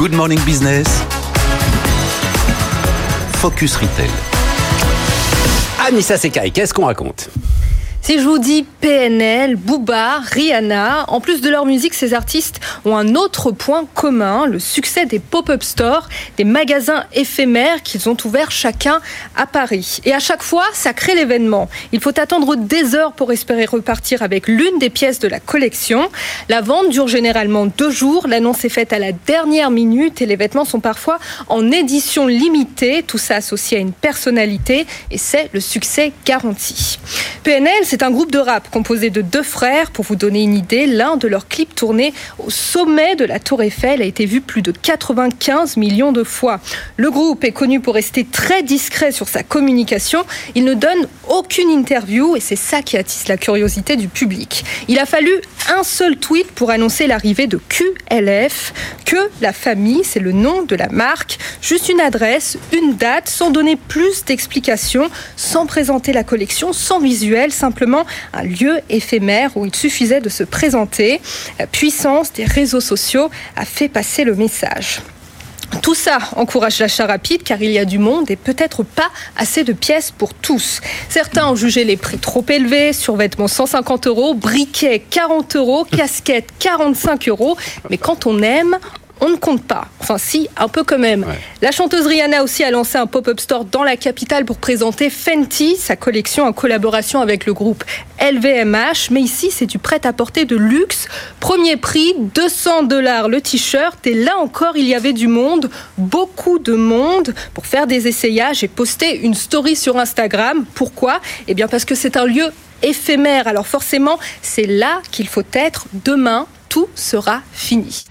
Good Morning Business. Focus Retail. Anissa Sekai, qu'est-ce qu'on raconte? Vous dis PNL, Booba, Rihanna, en plus de leur musique, ces artistes ont un autre point commun, le succès des pop-up stores, des magasins éphémères qu'ils ont ouverts chacun à Paris. Et à chaque fois, ça crée l'événement. Il faut attendre des heures pour espérer repartir avec l'une des pièces de la collection. La vente dure généralement deux jours, l'annonce est faite à la dernière minute et les vêtements sont parfois en édition limitée, tout ça associé à une personnalité et c'est le succès garanti. PNL, c'est un groupe de rap composé de deux frères. Pour vous donner une idée, l'un de leurs clips tournés au sommet de la Tour Eiffel a été vu plus de 95 millions de fois. Le groupe est connu pour rester très discret sur sa communication. Il ne donne aucune interview et c'est ça qui attise la curiosité du public. Il a fallu un seul tweet pour annoncer l'arrivée de QLF. Que la famille, c'est le nom de la marque. Juste une adresse, une date, sans donner plus d'explications, sans présenter la collection, sans visuel, simplement un lieu éphémère où il suffisait de se présenter. La puissance des réseaux sociaux a fait passer le message. Tout ça encourage l'achat rapide car il y a du monde et peut-être pas assez de pièces pour tous. Certains ont jugé les prix trop élevés, survêtements 150 euros, briquets 40 euros, casquettes 45 euros. Mais quand on aime, on ne compte pas. Enfin, si, un peu quand même. La chanteuse Rihanna aussi a lancé un pop-up store dans la capitale pour présenter Fenty, sa collection en collaboration avec le groupe LVMH. Mais ici, c'est du prêt-à-porter de luxe. Premier prix, 200 dollars le t-shirt. Et là encore, il y avait du monde, beaucoup de monde, pour faire des essayages et poster une story sur Instagram. Pourquoi? Eh bien, parce que c'est un lieu éphémère. Alors forcément, c'est là qu'il faut être. Demain, tout sera fini.